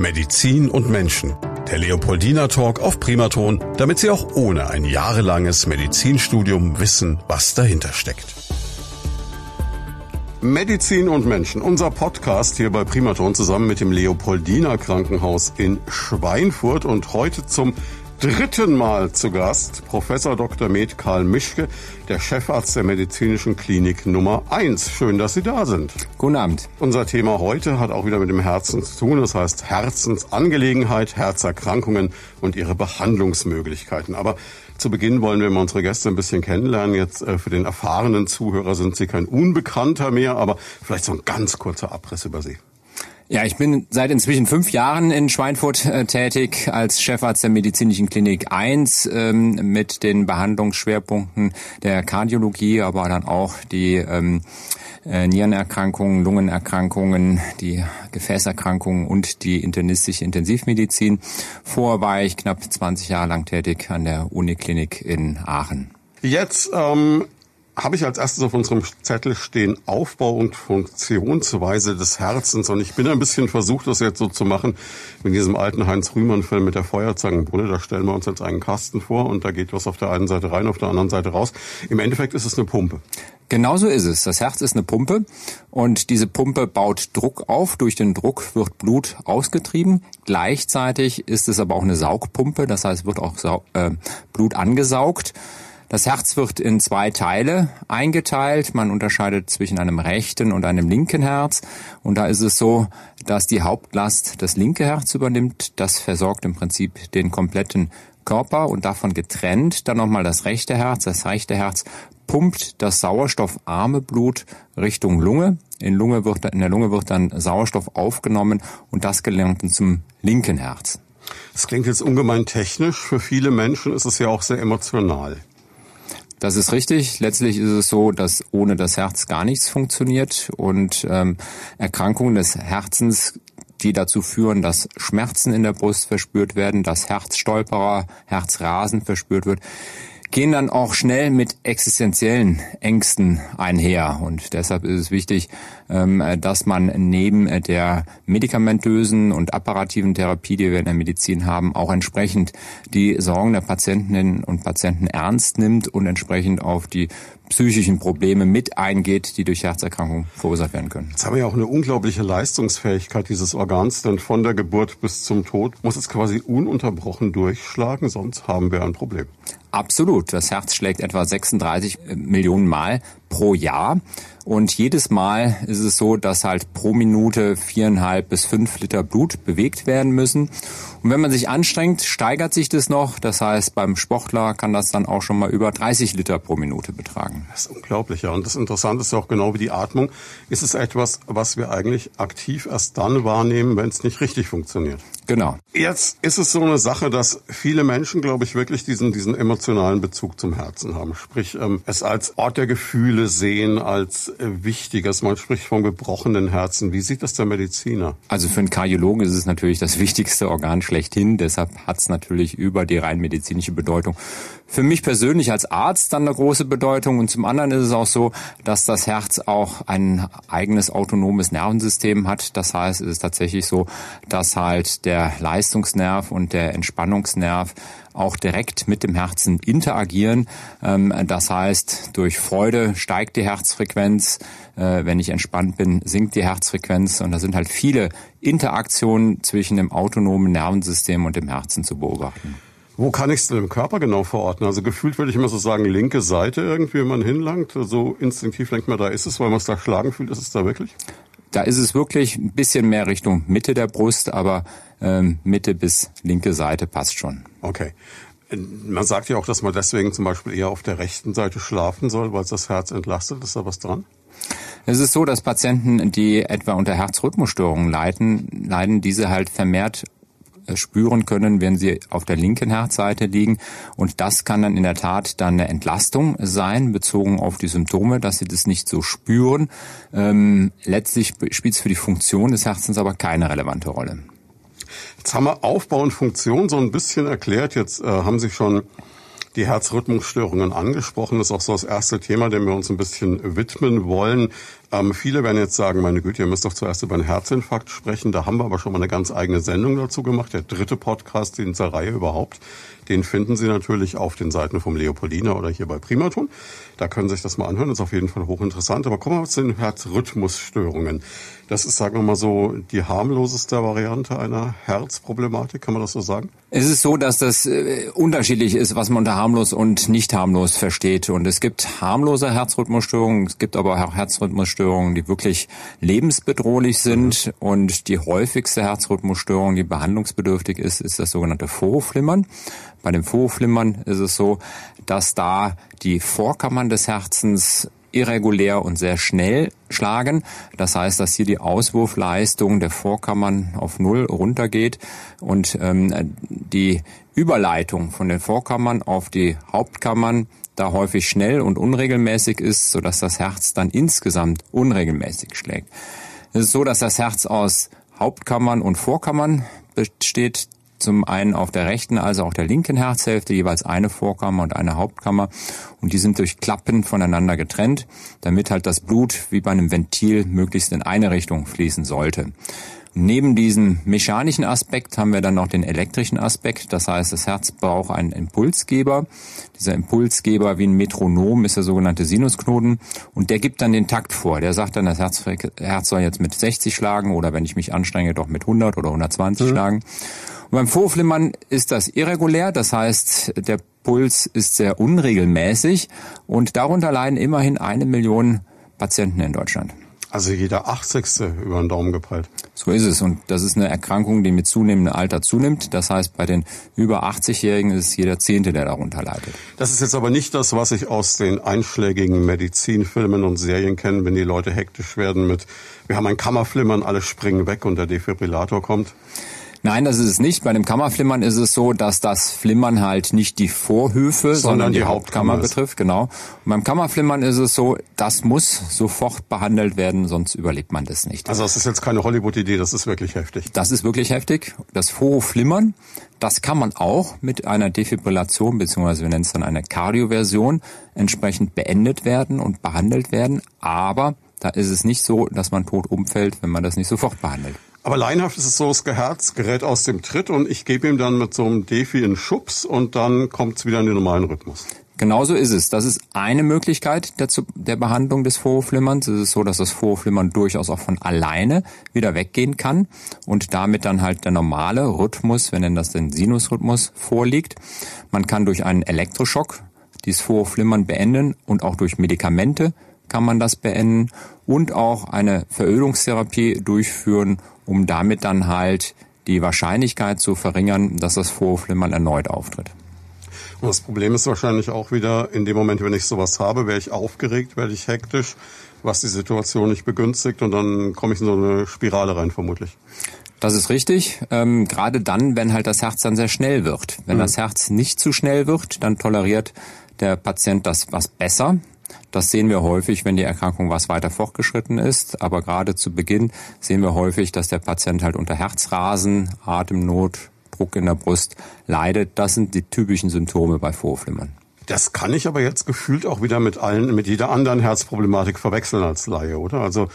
Medizin und Menschen. Der Leopoldina Talk auf Primaton, damit Sie auch ohne ein jahrelanges Medizinstudium wissen, was dahinter steckt. Medizin und Menschen, unser Podcast hier bei Primaton zusammen mit dem Leopoldina Krankenhaus in Schweinfurt und heute zum dritten Mal zu Gast Professor Dr. Med Karl Mischke, der Chefarzt der Medizinischen Klinik Nummer 1. Schön, dass Sie da sind. Guten Abend. Unser Thema heute hat auch wieder mit dem Herzen zu tun. Das heißt Herzensangelegenheit, Herzerkrankungen und ihre Behandlungsmöglichkeiten. Aber zu Beginn wollen wir mal unsere Gäste ein bisschen kennenlernen. Jetzt äh, für den erfahrenen Zuhörer sind Sie kein Unbekannter mehr, aber vielleicht so ein ganz kurzer Abriss über Sie. Ja, ich bin seit inzwischen fünf Jahren in Schweinfurt äh, tätig als Chefarzt der Medizinischen Klinik 1 ähm, mit den Behandlungsschwerpunkten der Kardiologie, aber dann auch die ähm, äh, Nierenerkrankungen, Lungenerkrankungen, die Gefäßerkrankungen und die internistische Intensivmedizin. Vorher war ich knapp 20 Jahre lang tätig an der Uniklinik in Aachen. Jetzt ähm, habe ich als erstes auf unserem Zettel stehen Aufbau und Funktionsweise des Herzens. Und ich bin ein bisschen versucht, das jetzt so zu machen, in diesem alten Heinz-Rühmann-Film mit der Feuerzangenbrille. Da stellen wir uns jetzt einen Kasten vor und da geht was auf der einen Seite rein, auf der anderen Seite raus. Im Endeffekt ist es eine Pumpe. Genauso ist es. Das Herz ist eine Pumpe und diese Pumpe baut Druck auf. Durch den Druck wird Blut ausgetrieben. Gleichzeitig ist es aber auch eine Saugpumpe. Das heißt, wird auch äh, Blut angesaugt. Das Herz wird in zwei Teile eingeteilt. Man unterscheidet zwischen einem rechten und einem linken Herz. Und da ist es so, dass die Hauptlast das linke Herz übernimmt. Das versorgt im Prinzip den kompletten Körper und davon getrennt dann nochmal das rechte Herz. Das rechte Herz pumpt das sauerstoffarme Blut Richtung Lunge. In, Lunge wird, in der Lunge wird dann Sauerstoff aufgenommen und das gelangt dann zum linken Herz. Das klingt jetzt ungemein technisch. Für viele Menschen ist es ja auch sehr emotional. Das ist richtig. Letztlich ist es so, dass ohne das Herz gar nichts funktioniert und ähm, Erkrankungen des Herzens die dazu führen, dass Schmerzen in der Brust verspürt werden, dass Herzstolperer, Herzrasen verspürt wird gehen dann auch schnell mit existenziellen Ängsten einher. Und deshalb ist es wichtig, ähm, dass man neben der medikamentösen und apparativen Therapie, die wir in der Medizin haben, auch entsprechend die Sorgen der Patientinnen und Patienten ernst nimmt und entsprechend auf die psychischen Probleme mit eingeht, die durch Herzerkrankungen verursacht werden können. Jetzt haben wir ja auch eine unglaubliche Leistungsfähigkeit dieses Organs, denn von der Geburt bis zum Tod muss es quasi ununterbrochen durchschlagen, sonst haben wir ein Problem. Absolut. Das Herz schlägt etwa 36 Millionen Mal pro Jahr. Und jedes Mal ist es so, dass halt pro Minute viereinhalb bis fünf Liter Blut bewegt werden müssen. Und wenn man sich anstrengt, steigert sich das noch. Das heißt, beim Sportler kann das dann auch schon mal über 30 Liter pro Minute betragen. Das ist unglaublich, ja. Und das Interessante ist auch genau wie die Atmung. Ist es etwas, was wir eigentlich aktiv erst dann wahrnehmen, wenn es nicht richtig funktioniert? Genau. Jetzt ist es so eine Sache, dass viele Menschen, glaube ich, wirklich diesen, diesen emotionalen Bezug zum Herzen haben. Sprich, ähm, es als Ort der Gefühle sehen, als äh, wichtiges. Man spricht vom gebrochenen Herzen. Wie sieht das der Mediziner? Also für einen Kardiologen ist es natürlich das wichtigste Organ schlechthin. Deshalb hat es natürlich über die rein medizinische Bedeutung für mich persönlich als Arzt dann eine große Bedeutung und zum anderen ist es auch so, dass das Herz auch ein eigenes autonomes Nervensystem hat. Das heißt, es ist tatsächlich so, dass halt der Leistungsnerv und der Entspannungsnerv auch direkt mit dem Herzen interagieren. Ähm, das heißt, durch Freude steigt die Herzfrequenz, äh, wenn ich entspannt bin, sinkt die Herzfrequenz und da sind halt viele Interaktionen zwischen dem autonomen Nervensystem und dem Herzen zu beobachten. Wo kann ich es denn im Körper genau verorten? Also gefühlt würde ich immer so sagen, linke Seite irgendwie, wenn man hinlangt. So instinktiv denkt man, da ist es, weil man es da schlagen fühlt. Ist es da wirklich? Da ist es wirklich ein bisschen mehr Richtung Mitte der Brust, aber ähm, Mitte bis linke Seite passt schon. Okay. Man sagt ja auch, dass man deswegen zum Beispiel eher auf der rechten Seite schlafen soll, weil es das Herz entlastet. Ist da was dran? Es ist so, dass Patienten, die etwa unter Herzrhythmusstörungen leiden, leiden diese halt vermehrt spüren können, wenn sie auf der linken Herzseite liegen. Und das kann dann in der Tat dann eine Entlastung sein, bezogen auf die Symptome, dass sie das nicht so spüren. Ähm, letztlich spielt es für die Funktion des Herzens aber keine relevante Rolle. Jetzt haben wir Aufbau und Funktion so ein bisschen erklärt. Jetzt äh, haben Sie schon die Herzrhythmusstörungen angesprochen. Das ist auch so das erste Thema, dem wir uns ein bisschen widmen wollen. Ähm, viele werden jetzt sagen, meine Güte, ihr müsst doch zuerst über einen Herzinfarkt sprechen. Da haben wir aber schon mal eine ganz eigene Sendung dazu gemacht. Der dritte Podcast in dieser Reihe überhaupt. Den finden Sie natürlich auf den Seiten vom Leopoldina oder hier bei Primaton. Da können Sie sich das mal anhören. Das ist auf jeden Fall hochinteressant. Aber kommen wir zu den Herzrhythmusstörungen. Das ist, sagen wir mal so, die harmloseste Variante einer Herzproblematik. Kann man das so sagen? Es ist so, dass das äh, unterschiedlich ist, was man unter harmlos und nicht harmlos versteht. Und es gibt harmlose Herzrhythmusstörungen. Es gibt aber auch Herzrhythmusstörungen, die wirklich lebensbedrohlich sind. Mhm. Und die häufigste Herzrhythmusstörung, die behandlungsbedürftig ist, ist das sogenannte Vorhofflimmern. Bei dem Vorhofflimmern ist es so, dass da die Vorkammern des Herzens irregulär und sehr schnell schlagen. Das heißt, dass hier die Auswurfleistung der Vorkammern auf Null runtergeht und ähm, die Überleitung von den Vorkammern auf die Hauptkammern da häufig schnell und unregelmäßig ist, sodass das Herz dann insgesamt unregelmäßig schlägt. Es ist so, dass das Herz aus Hauptkammern und Vorkammern besteht zum einen auf der rechten als auch der linken Herzhälfte jeweils eine Vorkammer und eine Hauptkammer und die sind durch Klappen voneinander getrennt, damit halt das Blut wie bei einem Ventil möglichst in eine Richtung fließen sollte. Neben diesem mechanischen Aspekt haben wir dann noch den elektrischen Aspekt. Das heißt, das Herz braucht einen Impulsgeber. Dieser Impulsgeber wie ein Metronom ist der sogenannte Sinusknoten und der gibt dann den Takt vor. Der sagt dann, das Herz, Herz soll jetzt mit 60 schlagen oder wenn ich mich anstrenge, doch mit 100 oder 120 mhm. schlagen. Und beim Vorflimmern ist das irregulär, das heißt, der Puls ist sehr unregelmäßig und darunter leiden immerhin eine Million Patienten in Deutschland. Also jeder 80. über den Daumen gepeilt. So ist es. Und das ist eine Erkrankung, die mit zunehmendem Alter zunimmt. Das heißt, bei den über 80-Jährigen ist jeder Zehnte, der darunter leidet. Das ist jetzt aber nicht das, was ich aus den einschlägigen Medizinfilmen und Serien kenne, wenn die Leute hektisch werden mit, wir haben ein Kammerflimmern, alle springen weg und der Defibrillator kommt. Nein, das ist es nicht. Bei dem Kammerflimmern ist es so, dass das Flimmern halt nicht die Vorhöfe, sondern, sondern die, die, Hauptkammer, Hauptkammer betrifft. Genau. Und beim Kammerflimmern ist es so, das muss sofort behandelt werden, sonst überlebt man das nicht. Also das ist jetzt keine Hollywood-Idee, das ist wirklich heftig. Das ist wirklich heftig. Das Vorhofflimmern, das kann man auch mit einer Defibrillation, beziehungsweise wir nennen es dann eine Kardioversion, entsprechend beendet werden und behandelt werden. Aber da ist es nicht so, dass man tot umfällt, wenn man das nicht sofort behandelt. Aber leinhaft ist es so, das Herz gerät aus dem Tritt und ich gebe ihm dann mit so einem Defi einen Schubs und dann kommt es wieder in den normalen Rhythmus. Genauso ist es. Das ist eine Möglichkeit der, der Behandlung des Vorhofflimmerns. Es ist so, dass das Vorhofflimmern durchaus auch von alleine wieder weggehen kann und damit dann halt der normale Rhythmus, wir nennen das den Sinusrhythmus, vorliegt. Man kann durch einen Elektroschock dieses Vorhofflimmern beenden und auch durch Medikamente kann man das beenden und auch eine Verödungstherapie durchführen, um damit dann halt die Wahrscheinlichkeit zu verringern, dass das Vorhofflimmern erneut auftritt. Und das Problem ist wahrscheinlich auch wieder, in dem Moment, wenn ich sowas habe, wäre ich aufgeregt, werde ich hektisch, was die Situation nicht begünstigt und dann komme ich in so eine Spirale rein vermutlich. Das ist richtig. Ähm, gerade dann, wenn halt das Herz dann sehr schnell wird. Wenn mhm. das Herz nicht zu schnell wird, dann toleriert der Patient das was besser. Das sehen wir häufig, wenn die Erkrankung was weiter fortgeschritten ist. Aber gerade zu Beginn sehen wir häufig, dass der Patient halt unter Herzrasen, Atemnot, Druck in der Brust leidet. Das sind die typischen Symptome bei Vorflimmern. Das kann ich aber jetzt gefühlt auch wieder mit allen, mit jeder anderen Herzproblematik verwechseln als Laie, oder? Also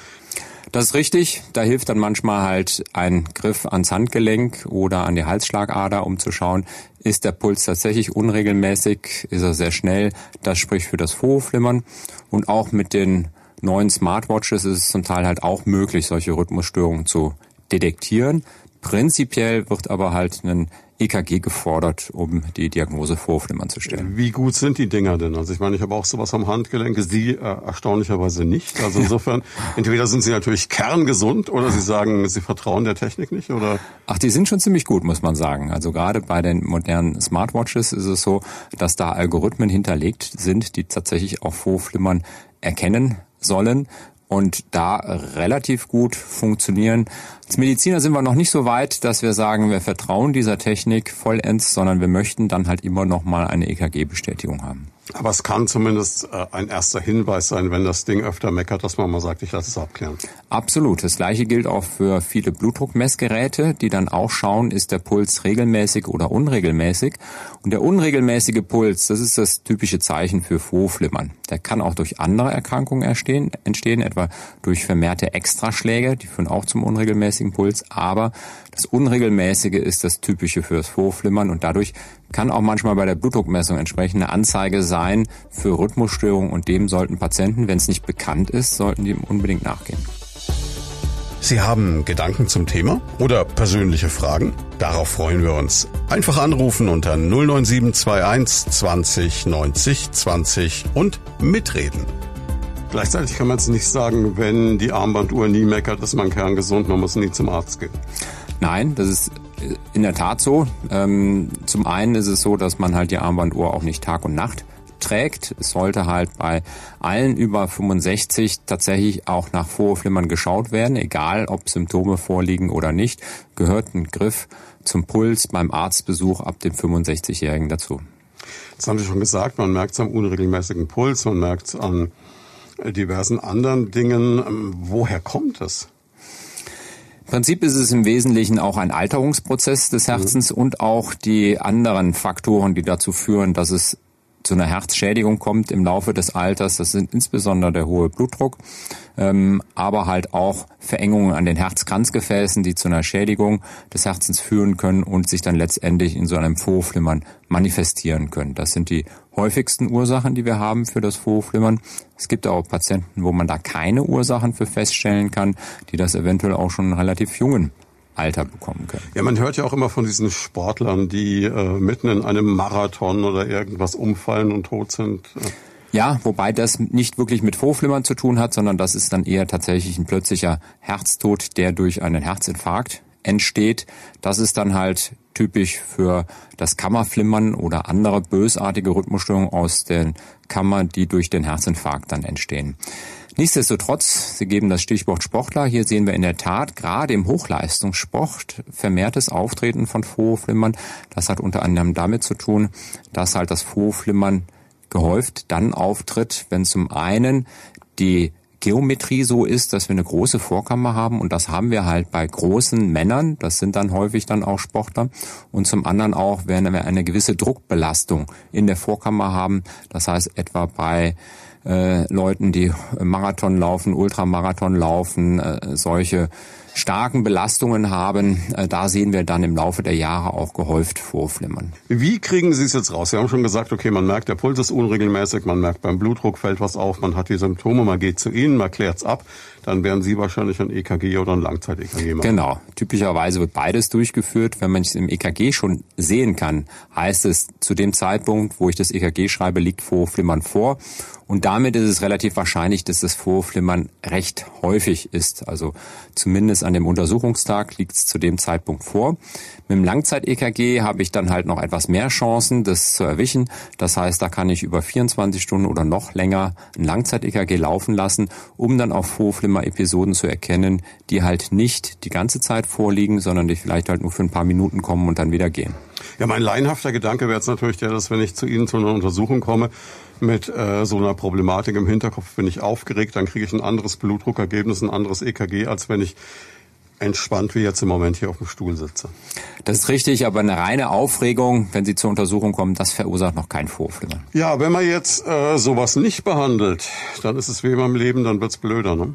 das ist richtig. Da hilft dann manchmal halt ein Griff ans Handgelenk oder an die Halsschlagader, um zu schauen, ist der Puls tatsächlich unregelmäßig, ist er sehr schnell. Das spricht für das Vorhofflimmern. Und auch mit den neuen Smartwatches ist es zum Teil halt auch möglich, solche Rhythmusstörungen zu detektieren. Prinzipiell wird aber halt ein EKG gefordert, um die Diagnose Vorflimmern zu stellen. Wie gut sind die Dinger denn? Also ich meine, ich habe auch sowas am Handgelenk, Sie äh, erstaunlicherweise nicht. Also insofern, entweder sind Sie natürlich kerngesund oder Sie sagen, Sie vertrauen der Technik nicht oder? Ach, die sind schon ziemlich gut, muss man sagen. Also gerade bei den modernen Smartwatches ist es so, dass da Algorithmen hinterlegt sind, die tatsächlich auch Vorflimmern erkennen sollen und da relativ gut funktionieren. Als Mediziner sind wir noch nicht so weit, dass wir sagen, wir vertrauen dieser Technik vollends, sondern wir möchten dann halt immer noch mal eine EKG-Bestätigung haben. Aber es kann zumindest äh, ein erster Hinweis sein, wenn das Ding öfter meckert, dass man mal sagt, ich lasse es abklären. Absolut. Das gleiche gilt auch für viele Blutdruckmessgeräte, die dann auch schauen, ist der Puls regelmäßig oder unregelmäßig. Und der unregelmäßige Puls, das ist das typische Zeichen für Vorflimmern. Der kann auch durch andere Erkrankungen entstehen, entstehen, etwa durch vermehrte Extraschläge, die führen auch zum unregelmäßigen Puls. Aber das Unregelmäßige ist das typische fürs Vorflimmern und dadurch kann auch manchmal bei der Blutdruckmessung entsprechende Anzeige sein für Rhythmusstörungen und dem sollten Patienten, wenn es nicht bekannt ist, sollten die unbedingt nachgehen. Sie haben Gedanken zum Thema oder persönliche Fragen? Darauf freuen wir uns. Einfach anrufen unter 09721 20 90 20 und mitreden. Gleichzeitig kann man es nicht sagen, wenn die Armbanduhr nie meckert, ist man kerngesund, man muss nie zum Arzt gehen. Nein, das ist in der Tat so. Ähm, zum einen ist es so, dass man halt die Armbanduhr auch nicht Tag und Nacht trägt. Es sollte halt bei allen über 65 tatsächlich auch nach Vorflimmern geschaut werden, egal ob Symptome vorliegen oder nicht, gehört ein Griff zum Puls beim Arztbesuch ab dem 65-Jährigen dazu. Das haben Sie schon gesagt, man merkt es am unregelmäßigen Puls, man merkt es an diversen anderen Dingen. Ähm, woher kommt es? Im Prinzip ist es im Wesentlichen auch ein Alterungsprozess des Herzens mhm. und auch die anderen Faktoren, die dazu führen, dass es zu einer Herzschädigung kommt im Laufe des Alters. Das sind insbesondere der hohe Blutdruck, ähm, aber halt auch Verengungen an den Herzkranzgefäßen, die zu einer Schädigung des Herzens führen können und sich dann letztendlich in so einem Vorflimmern manifestieren können. Das sind die häufigsten Ursachen, die wir haben für das Vorflimmern. Es gibt auch Patienten, wo man da keine Ursachen für feststellen kann, die das eventuell auch schon in relativ jungen Alter bekommen können. Ja, man hört ja auch immer von diesen Sportlern, die äh, mitten in einem Marathon oder irgendwas umfallen und tot sind. Ja, wobei das nicht wirklich mit Vorflimmern zu tun hat, sondern das ist dann eher tatsächlich ein plötzlicher Herztod, der durch einen Herzinfarkt entsteht. Das ist dann halt typisch für das Kammerflimmern oder andere bösartige Rhythmusstörungen aus den Kammern, die durch den Herzinfarkt dann entstehen. Nichtsdestotrotz, Sie geben das Stichwort Sportler. Hier sehen wir in der Tat gerade im Hochleistungssport vermehrtes Auftreten von Vorflimmern. Das hat unter anderem damit zu tun, dass halt das Vorflimmern gehäuft dann auftritt, wenn zum einen die Geometrie so ist, dass wir eine große Vorkammer haben. Und das haben wir halt bei großen Männern, das sind dann häufig dann auch Sportler. Und zum anderen auch, wenn wir eine gewisse Druckbelastung in der Vorkammer haben, das heißt etwa bei äh, Leuten, die Marathon laufen, Ultramarathon laufen, äh, solche starken Belastungen haben, äh, da sehen wir dann im Laufe der Jahre auch gehäuft vorflimmern. Wie kriegen Sie es jetzt raus? Sie haben schon gesagt, okay, man merkt, der Puls ist unregelmäßig, man merkt beim Blutdruck fällt was auf, man hat die Symptome, man geht zu Ihnen, man klärt es ab dann werden Sie wahrscheinlich ein EKG oder ein Langzeit-EKG machen. Genau. Typischerweise wird beides durchgeführt. Wenn man es im EKG schon sehen kann, heißt es, zu dem Zeitpunkt, wo ich das EKG schreibe, liegt Vorflimmern vor. Und damit ist es relativ wahrscheinlich, dass das Vorflimmern recht häufig ist. Also zumindest an dem Untersuchungstag liegt es zu dem Zeitpunkt vor. Mit dem Langzeit-EKG habe ich dann halt noch etwas mehr Chancen, das zu erwischen. Das heißt, da kann ich über 24 Stunden oder noch länger ein Langzeit-EKG laufen lassen, um dann auch Vorflimmer-Episoden zu erkennen, die halt nicht die ganze Zeit vorliegen, sondern die vielleicht halt nur für ein paar Minuten kommen und dann wieder gehen. Ja, mein laienhafter Gedanke wäre jetzt natürlich der, dass wenn ich zu Ihnen zu einer Untersuchung komme, mit äh, so einer Problematik im Hinterkopf bin ich aufgeregt, dann kriege ich ein anderes Blutdruckergebnis, ein anderes EKG, als wenn ich entspannt wie jetzt im Moment hier auf dem Stuhl sitze. Das ist richtig, aber eine reine Aufregung, wenn Sie zur Untersuchung kommen, das verursacht noch kein Vorflimmern. Ja, wenn man jetzt äh, sowas nicht behandelt, dann ist es wie immer im Leben, dann wird's blöder, ne?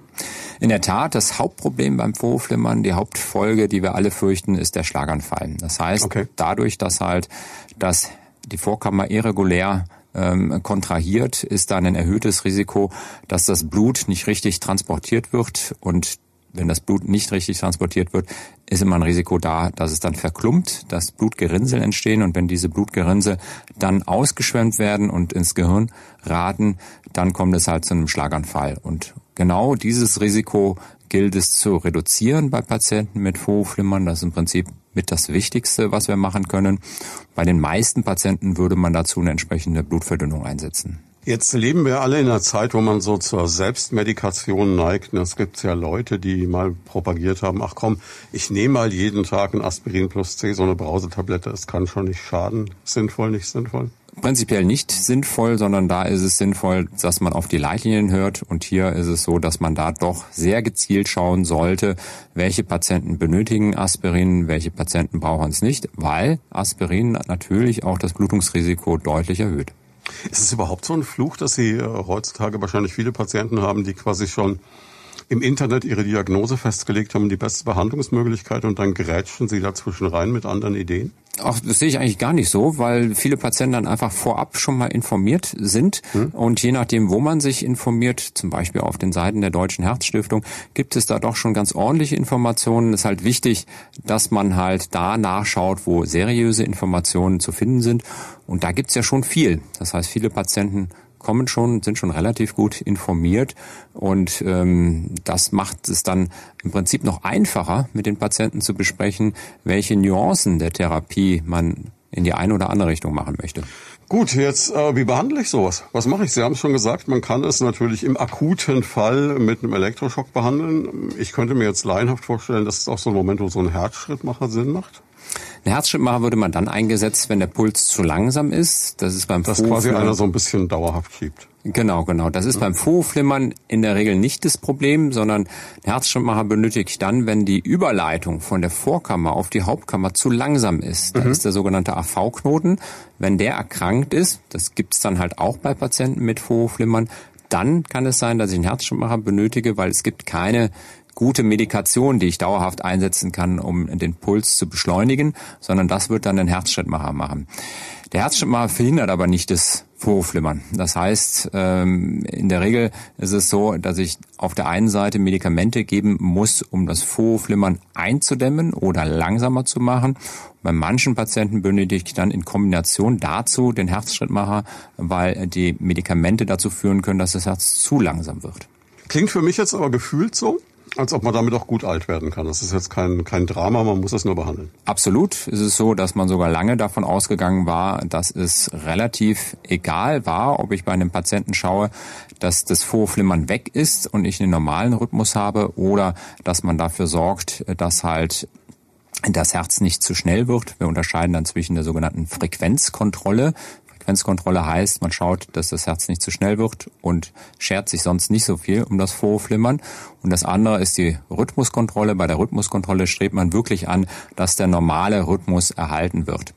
In der Tat, das Hauptproblem beim Vorflimmern, die Hauptfolge, die wir alle fürchten, ist der Schlaganfall. Das heißt, okay. dadurch, dass halt dass die Vorkammer irregulär ähm, kontrahiert, ist dann ein erhöhtes Risiko, dass das Blut nicht richtig transportiert wird und wenn das Blut nicht richtig transportiert wird, ist immer ein Risiko da, dass es dann verklumpt, dass Blutgerinnsel entstehen und wenn diese Blutgerinnsel dann ausgeschwemmt werden und ins Gehirn raten, dann kommt es halt zu einem Schlaganfall. Und genau dieses Risiko gilt es zu reduzieren bei Patienten mit Vorhofflimmern. Das ist im Prinzip mit das Wichtigste, was wir machen können. Bei den meisten Patienten würde man dazu eine entsprechende Blutverdünnung einsetzen. Jetzt leben wir alle in einer Zeit, wo man so zur Selbstmedikation neigt. Es gibt ja Leute, die mal propagiert haben, ach komm, ich nehme mal jeden Tag ein Aspirin plus C, so eine Brausetablette, es kann schon nicht schaden. Sinnvoll, nicht sinnvoll? prinzipiell nicht sinnvoll, sondern da ist es sinnvoll, dass man auf die Leitlinien hört. Und hier ist es so, dass man da doch sehr gezielt schauen sollte, welche Patienten benötigen Aspirin, welche Patienten brauchen es nicht, weil Aspirin natürlich auch das Blutungsrisiko deutlich erhöht. Ist es überhaupt so ein Fluch, dass Sie äh, heutzutage wahrscheinlich viele Patienten haben, die quasi schon im Internet ihre Diagnose festgelegt haben, die beste Behandlungsmöglichkeit und dann gerätschen sie dazwischen rein mit anderen Ideen? Ach, das sehe ich eigentlich gar nicht so, weil viele Patienten dann einfach vorab schon mal informiert sind. Hm. Und je nachdem, wo man sich informiert, zum Beispiel auf den Seiten der Deutschen Herzstiftung, gibt es da doch schon ganz ordentliche Informationen. Es ist halt wichtig, dass man halt da nachschaut, wo seriöse Informationen zu finden sind. Und da gibt's ja schon viel. Das heißt, viele Patienten kommen schon, sind schon relativ gut informiert und ähm, das macht es dann im Prinzip noch einfacher, mit den Patienten zu besprechen, welche Nuancen der Therapie man in die eine oder andere Richtung machen möchte. Gut, jetzt äh, wie behandle ich sowas? Was mache ich? Sie haben schon gesagt, man kann es natürlich im akuten Fall mit einem Elektroschock behandeln. Ich könnte mir jetzt laienhaft vorstellen, dass es auch so ein Moment, wo so ein Herzschrittmacher Sinn macht. Ein Herzschrittmacher würde man dann eingesetzt, wenn der Puls zu langsam ist. Das ist beim Dass quasi einer so ein bisschen dauerhaft schiebt. Genau, genau. Das ist beim Vorflimmern in der Regel nicht das Problem, sondern der Herzschrittmacher benötigt dann, wenn die Überleitung von der Vorkammer auf die Hauptkammer zu langsam ist. Das mhm. ist der sogenannte AV-Knoten. Wenn der erkrankt ist, das gibt's dann halt auch bei Patienten mit Vorflimmern, dann kann es sein, dass ich einen Herzschrittmacher benötige, weil es gibt keine gute Medikation, die ich dauerhaft einsetzen kann, um den Puls zu beschleunigen, sondern das wird dann ein Herzschrittmacher machen. Der Herzschrittmacher verhindert aber nicht das Vorflimmern. Das heißt, ähm, in der Regel ist es so, dass ich auf der einen Seite Medikamente geben muss, um das Vorflimmern einzudämmen oder langsamer zu machen. Bei manchen Patienten benötige ich dann in Kombination dazu den Herzschrittmacher, weil die Medikamente dazu führen können, dass das Herz zu langsam wird. Klingt für mich jetzt aber gefühlt so, als ob man damit auch gut alt werden kann. Das ist jetzt kein, kein Drama, man muss es nur behandeln. Absolut. Es ist so, dass man sogar lange davon ausgegangen war, dass es relativ egal war, ob ich bei einem Patienten schaue, dass das Vorflimmern weg ist und ich einen normalen Rhythmus habe oder dass man dafür sorgt, dass halt das Herz nicht zu schnell wird. Wir unterscheiden dann zwischen der sogenannten Frequenzkontrolle. Frequenzkontrolle heißt, man schaut, dass das Herz nicht zu schnell wird und schert sich sonst nicht so viel um das Vorflimmern. Und das andere ist die Rhythmuskontrolle. Bei der Rhythmuskontrolle strebt man wirklich an, dass der normale Rhythmus erhalten wird.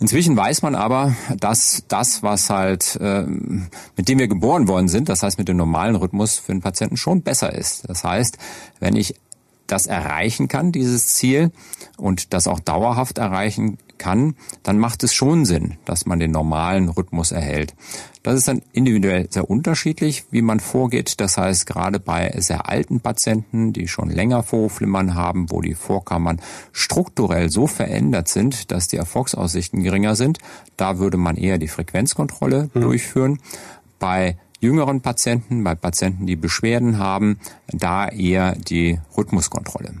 Inzwischen weiß man aber, dass das, was halt äh, mit dem wir geboren worden sind, das heißt mit dem normalen Rhythmus für den Patienten schon besser ist. Das heißt, wenn ich das erreichen kann, dieses Ziel, und das auch dauerhaft erreichen kann, dann macht es schon Sinn, dass man den normalen Rhythmus erhält. Das ist dann individuell sehr unterschiedlich, wie man vorgeht. Das heißt, gerade bei sehr alten Patienten, die schon länger Vorflimmern haben, wo die Vorkammern strukturell so verändert sind, dass die Erfolgsaussichten geringer sind, da würde man eher die Frequenzkontrolle mhm. durchführen. Bei jüngeren Patienten, bei Patienten, die Beschwerden haben, da eher die Rhythmuskontrolle.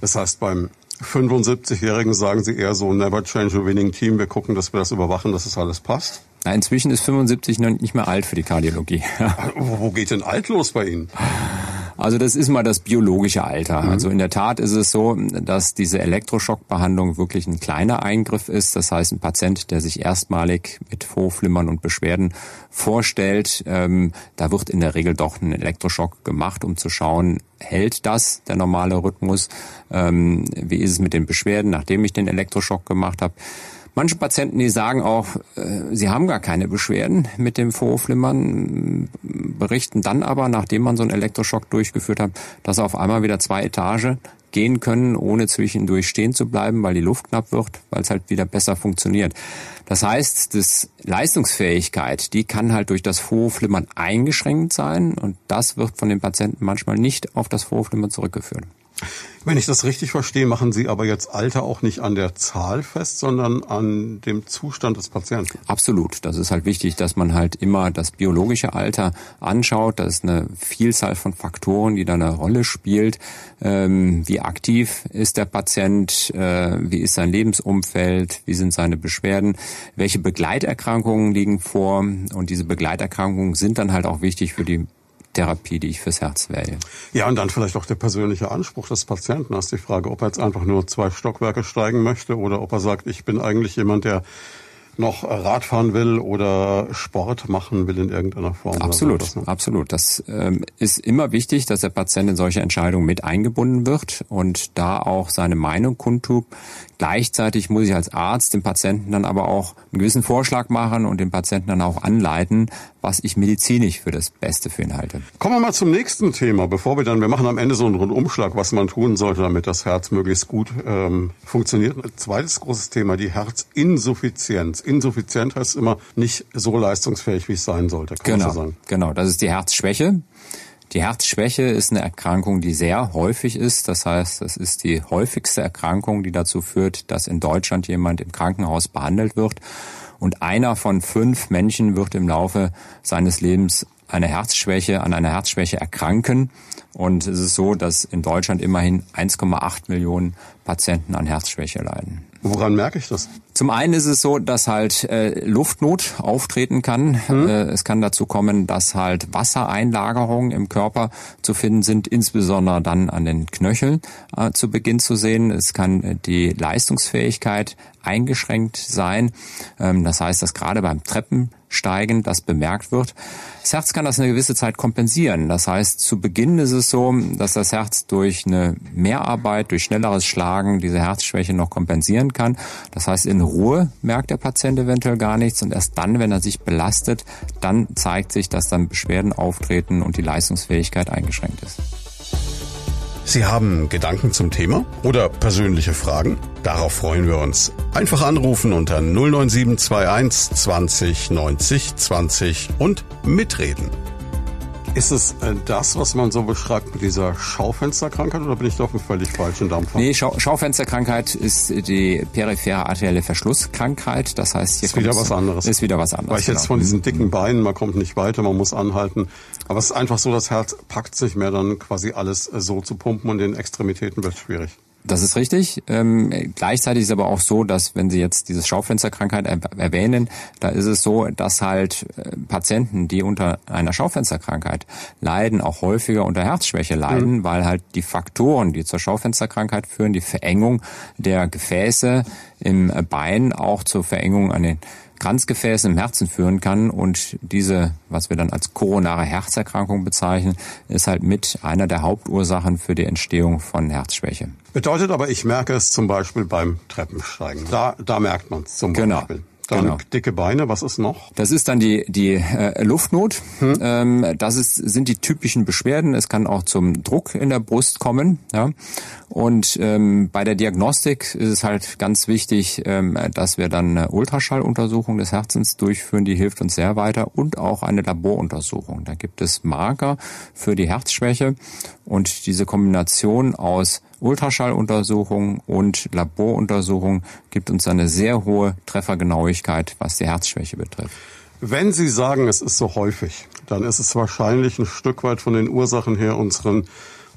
Das heißt, beim 75-Jährigen sagen Sie eher so, never change a winning team. Wir gucken, dass wir das überwachen, dass es das alles passt. Na, inzwischen ist 75 noch nicht mehr alt für die Kardiologie. Wo geht denn alt los bei Ihnen? Also das ist mal das biologische Alter. Mhm. Also in der Tat ist es so, dass diese Elektroschockbehandlung wirklich ein kleiner Eingriff ist. Das heißt, ein Patient, der sich erstmalig mit Vorflimmern und Beschwerden vorstellt, ähm, da wird in der Regel doch ein Elektroschock gemacht, um zu schauen, hält das der normale Rhythmus? Ähm, wie ist es mit den Beschwerden, nachdem ich den Elektroschock gemacht habe? Manche Patienten, die sagen auch, äh, sie haben gar keine Beschwerden mit dem Vorflimmern, berichten dann aber, nachdem man so einen Elektroschock durchgeführt hat, dass sie auf einmal wieder zwei Etagen gehen können, ohne zwischendurch stehen zu bleiben, weil die Luft knapp wird, weil es halt wieder besser funktioniert. Das heißt, das Leistungsfähigkeit, die kann halt durch das Vorflimmern eingeschränkt sein und das wird von den Patienten manchmal nicht auf das Vorflimmern zurückgeführt. Wenn ich das richtig verstehe, machen Sie aber jetzt Alter auch nicht an der Zahl fest, sondern an dem Zustand des Patienten. Absolut. Das ist halt wichtig, dass man halt immer das biologische Alter anschaut. Das ist eine Vielzahl von Faktoren, die da eine Rolle spielt. Ähm, wie aktiv ist der Patient? Äh, wie ist sein Lebensumfeld? Wie sind seine Beschwerden? Welche Begleiterkrankungen liegen vor? Und diese Begleiterkrankungen sind dann halt auch wichtig für die Therapie, die ich fürs Herz wähle. Ja, und dann vielleicht auch der persönliche Anspruch des Patienten. Das ist die Frage, ob er jetzt einfach nur zwei Stockwerke steigen möchte oder ob er sagt, ich bin eigentlich jemand, der noch Radfahren will oder Sport machen will in irgendeiner Form. Absolut, das, ne? absolut. Das ähm, ist immer wichtig, dass der Patient in solche Entscheidungen mit eingebunden wird und da auch seine Meinung kundtut. Gleichzeitig muss ich als Arzt dem Patienten dann aber auch einen gewissen Vorschlag machen und den Patienten dann auch anleiten, was ich medizinisch für das Beste für ihn halte. Kommen wir mal zum nächsten Thema, bevor wir dann, wir machen am Ende so einen Rundumschlag, was man tun sollte, damit das Herz möglichst gut ähm, funktioniert. Ein zweites großes Thema, die Herzinsuffizienz. Insuffizient heißt immer nicht so leistungsfähig, wie es sein sollte. Kann genau, so genau. Das ist die Herzschwäche. Die Herzschwäche ist eine Erkrankung, die sehr häufig ist. Das heißt, das ist die häufigste Erkrankung, die dazu führt, dass in Deutschland jemand im Krankenhaus behandelt wird. Und einer von fünf Menschen wird im Laufe seines Lebens eine Herzschwäche, an einer Herzschwäche erkranken. Und es ist so, dass in Deutschland immerhin 1,8 Millionen Patienten an Herzschwäche leiden. Woran merke ich das? Zum einen ist es so, dass halt äh, Luftnot auftreten kann. Hm. Äh, es kann dazu kommen, dass halt Wassereinlagerungen im Körper zu finden sind, insbesondere dann an den Knöcheln äh, zu Beginn zu sehen. Es kann äh, die Leistungsfähigkeit eingeschränkt sein. Ähm, das heißt, dass gerade beim Treppensteigen das bemerkt wird. Das Herz kann das eine gewisse Zeit kompensieren. Das heißt, zu Beginn ist es so, dass das Herz durch eine Mehrarbeit, durch schnelleres Schlagen diese Herzschwäche noch kompensieren kann. Das heißt, in Ruhe merkt der Patient eventuell gar nichts und erst dann, wenn er sich belastet, dann zeigt sich, dass dann Beschwerden auftreten und die Leistungsfähigkeit eingeschränkt ist. Sie haben Gedanken zum Thema oder persönliche Fragen? Darauf freuen wir uns. Einfach anrufen unter 09721 20 90 20 und mitreden. Ist es äh, das, was man so beschreibt mit dieser Schaufensterkrankheit oder bin ich doch völlig falsch in Dampfer? Nee, Schau Schaufensterkrankheit ist die periphere arterielle Verschlusskrankheit. Das heißt, hier ist wieder was anderes. Ist wieder was anderes. Weil ich genau. jetzt von diesen dicken Beinen, man kommt nicht weiter, man muss anhalten. Aber es ist einfach so, das Herz packt sich mehr dann quasi alles äh, so zu pumpen und in Extremitäten wird es schwierig. Das ist richtig. Ähm, gleichzeitig ist aber auch so, dass wenn Sie jetzt diese Schaufensterkrankheit erwähnen, da ist es so, dass halt äh, Patienten, die unter einer Schaufensterkrankheit leiden, auch häufiger unter Herzschwäche leiden, mhm. weil halt die Faktoren, die zur Schaufensterkrankheit führen, die Verengung der Gefäße im Bein auch zur Verengung an den Kranzgefäße im Herzen führen kann. Und diese, was wir dann als koronare Herzerkrankung bezeichnen, ist halt mit einer der Hauptursachen für die Entstehung von Herzschwäche. Bedeutet aber, ich merke es zum Beispiel beim Treppensteigen. Da, da merkt man es zum genau. Beispiel. Dann genau. dicke Beine, was ist noch? Das ist dann die, die äh, Luftnot. Hm. Ähm, das ist, sind die typischen Beschwerden. Es kann auch zum Druck in der Brust kommen. Ja? Und ähm, bei der Diagnostik ist es halt ganz wichtig, ähm, dass wir dann eine Ultraschalluntersuchung des Herzens durchführen, die hilft uns sehr weiter und auch eine Laboruntersuchung. Da gibt es Marker für die Herzschwäche und diese Kombination aus Ultraschalluntersuchung und Laboruntersuchung gibt uns eine sehr hohe Treffergenauigkeit, was die Herzschwäche betrifft. Wenn Sie sagen, es ist so häufig, dann ist es wahrscheinlich ein Stück weit von den Ursachen her unseren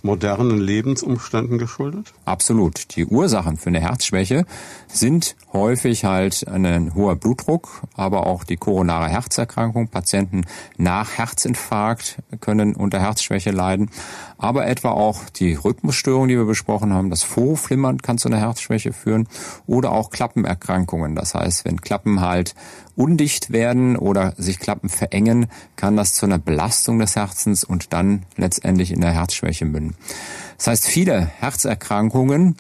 modernen Lebensumständen geschuldet? Absolut. Die Ursachen für eine Herzschwäche sind häufig halt ein hoher Blutdruck, aber auch die koronare Herzerkrankung. Patienten nach Herzinfarkt können unter Herzschwäche leiden, aber etwa auch die Rhythmusstörung, die wir besprochen haben, das Vorflimmern kann zu einer Herzschwäche führen oder auch Klappenerkrankungen. Das heißt, wenn Klappen halt undicht werden oder sich Klappen verengen, kann das zu einer Belastung des Herzens und dann letztendlich in der Herzschwäche münden. Das heißt, viele Herzerkrankungen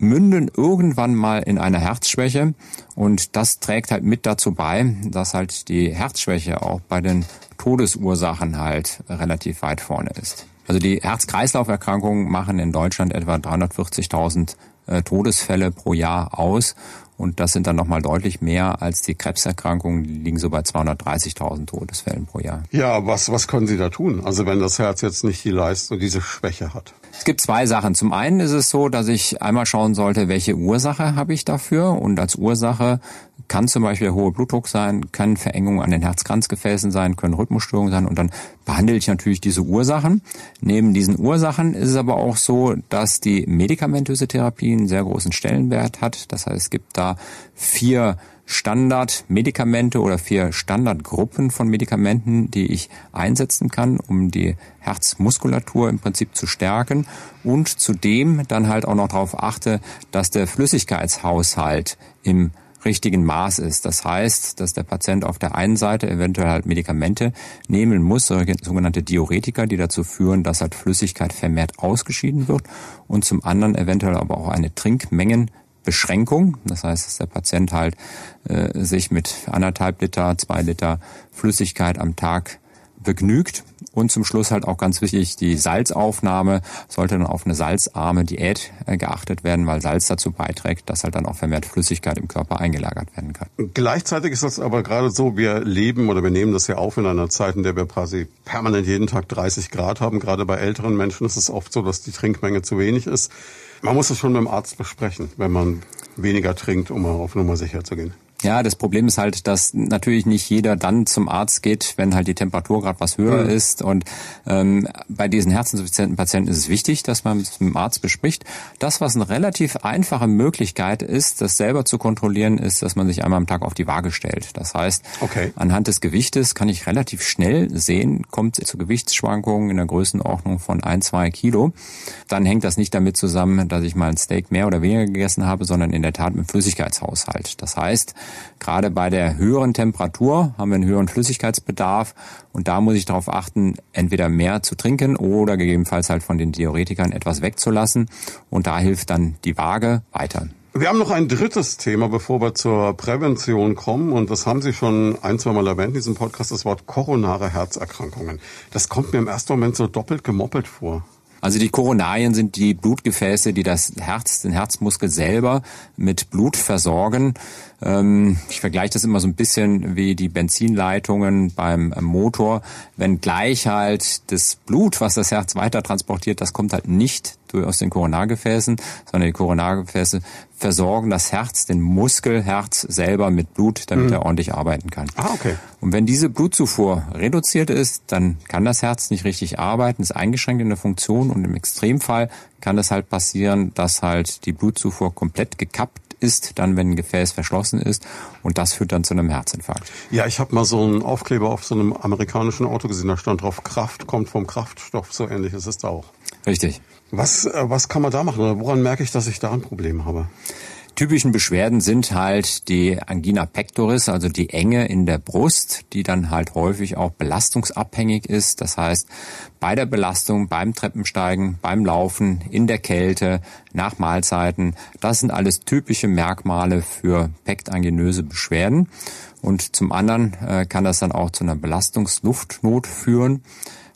münden irgendwann mal in einer Herzschwäche und das trägt halt mit dazu bei, dass halt die Herzschwäche auch bei den Todesursachen halt relativ weit vorne ist. Also die Herz-Kreislauf-Erkrankungen machen in Deutschland etwa 340.000 äh, Todesfälle pro Jahr aus und das sind dann nochmal deutlich mehr als die Krebserkrankungen, die liegen so bei 230.000 Todesfällen pro Jahr. Ja, was, was können Sie da tun? Also wenn das Herz jetzt nicht die Leistung, diese Schwäche hat. Es gibt zwei Sachen. Zum einen ist es so, dass ich einmal schauen sollte, welche Ursache habe ich dafür. Und als Ursache kann zum Beispiel hoher Blutdruck sein, kann Verengungen an den Herzkranzgefäßen sein, können Rhythmusstörungen sein. Und dann behandle ich natürlich diese Ursachen. Neben diesen Ursachen ist es aber auch so, dass die medikamentöse Therapie einen sehr großen Stellenwert hat. Das heißt, es gibt da vier Standardmedikamente oder vier Standardgruppen von Medikamenten, die ich einsetzen kann, um die Herzmuskulatur im Prinzip zu stärken und zudem dann halt auch noch darauf achte, dass der Flüssigkeitshaushalt im richtigen Maß ist. Das heißt, dass der Patient auf der einen Seite eventuell halt Medikamente nehmen muss, sogenannte Diuretika, die dazu führen, dass halt Flüssigkeit vermehrt ausgeschieden wird und zum anderen eventuell aber auch eine Trinkmengenbeschränkung. Das heißt, dass der Patient halt äh, sich mit anderthalb Liter, zwei Liter Flüssigkeit am Tag begnügt. Und zum Schluss halt auch ganz wichtig, die Salzaufnahme sollte dann auf eine salzarme Diät äh, geachtet werden, weil Salz dazu beiträgt, dass halt dann auch vermehrt Flüssigkeit im Körper eingelagert werden kann. Gleichzeitig ist das aber gerade so, wir leben oder wir nehmen das ja auf in einer Zeit, in der wir quasi permanent jeden Tag 30 Grad haben. Gerade bei älteren Menschen ist es oft so, dass die Trinkmenge zu wenig ist. Man muss es schon mit dem Arzt besprechen, wenn man weniger trinkt, um auf Nummer sicher zu gehen. Ja, das Problem ist halt, dass natürlich nicht jeder dann zum Arzt geht, wenn halt die Temperatur gerade was höher mhm. ist. Und ähm, bei diesen herzinsuffizienten Patienten ist es wichtig, dass man es mit dem Arzt bespricht. Das, was eine relativ einfache Möglichkeit ist, das selber zu kontrollieren, ist, dass man sich einmal am Tag auf die Waage stellt. Das heißt, okay. anhand des Gewichtes kann ich relativ schnell sehen, kommt es zu Gewichtsschwankungen in der Größenordnung von ein, zwei Kilo. Dann hängt das nicht damit zusammen, dass ich mal ein Steak mehr oder weniger gegessen habe, sondern in der Tat mit Flüssigkeitshaushalt. Das heißt, Gerade bei der höheren Temperatur haben wir einen höheren Flüssigkeitsbedarf und da muss ich darauf achten, entweder mehr zu trinken oder gegebenenfalls halt von den Diuretikern etwas wegzulassen und da hilft dann die Waage weiter. Wir haben noch ein drittes Thema, bevor wir zur Prävention kommen. Und das haben Sie schon ein, zwei Mal erwähnt in diesem Podcast, das Wort koronare Herzerkrankungen. Das kommt mir im ersten Moment so doppelt gemoppelt vor. Also die Koronarien sind die Blutgefäße, die das Herz, den Herzmuskel selber mit Blut versorgen. Ähm, ich vergleiche das immer so ein bisschen wie die Benzinleitungen beim Motor. Wenn gleich halt das Blut, was das Herz weiter transportiert, das kommt halt nicht aus den Koronargefäßen, sondern die Koronargefäße versorgen das Herz, den Muskelherz selber mit Blut, damit mhm. er ordentlich arbeiten kann. Ah, okay. Und wenn diese Blutzufuhr reduziert ist, dann kann das Herz nicht richtig arbeiten, ist eingeschränkt in der Funktion und im Extremfall kann es halt passieren, dass halt die Blutzufuhr komplett gekappt ist, dann wenn ein Gefäß verschlossen ist und das führt dann zu einem Herzinfarkt. Ja, ich habe mal so einen Aufkleber auf so einem amerikanischen Auto gesehen, da stand drauf, Kraft kommt vom Kraftstoff, so ähnlich ist es da auch. Richtig. Was, äh, was kann man da machen oder woran merke ich, dass ich da ein Problem habe? Typischen Beschwerden sind halt die Angina pectoris, also die Enge in der Brust, die dann halt häufig auch belastungsabhängig ist. Das heißt, bei der Belastung, beim Treppensteigen, beim Laufen, in der Kälte, nach Mahlzeiten, das sind alles typische Merkmale für pektanginöse Beschwerden. Und zum anderen äh, kann das dann auch zu einer Belastungsluftnot führen.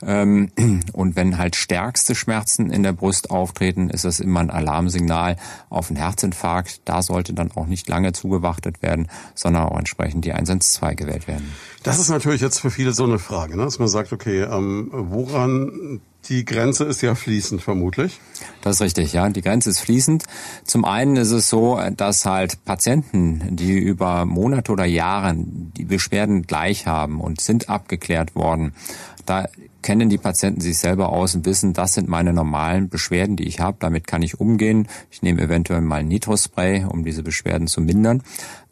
Ähm, und wenn halt stärkste Schmerzen in der Brust auftreten, ist das immer ein Alarmsignal auf einen Herzinfarkt. Da sollte dann auch nicht lange zugewartet werden, sondern auch entsprechend die 112 gewählt werden. Das ist natürlich jetzt für viele so eine Frage, ne? dass man sagt, okay, ähm, woran die Grenze ist ja fließend vermutlich. Das ist richtig, ja. Die Grenze ist fließend. Zum einen ist es so, dass halt Patienten, die über Monate oder Jahre die Beschwerden gleich haben und sind abgeklärt worden, da kennen die Patienten sich selber aus und wissen, das sind meine normalen Beschwerden, die ich habe. Damit kann ich umgehen. Ich nehme eventuell mal Nitrospray, um diese Beschwerden zu mindern.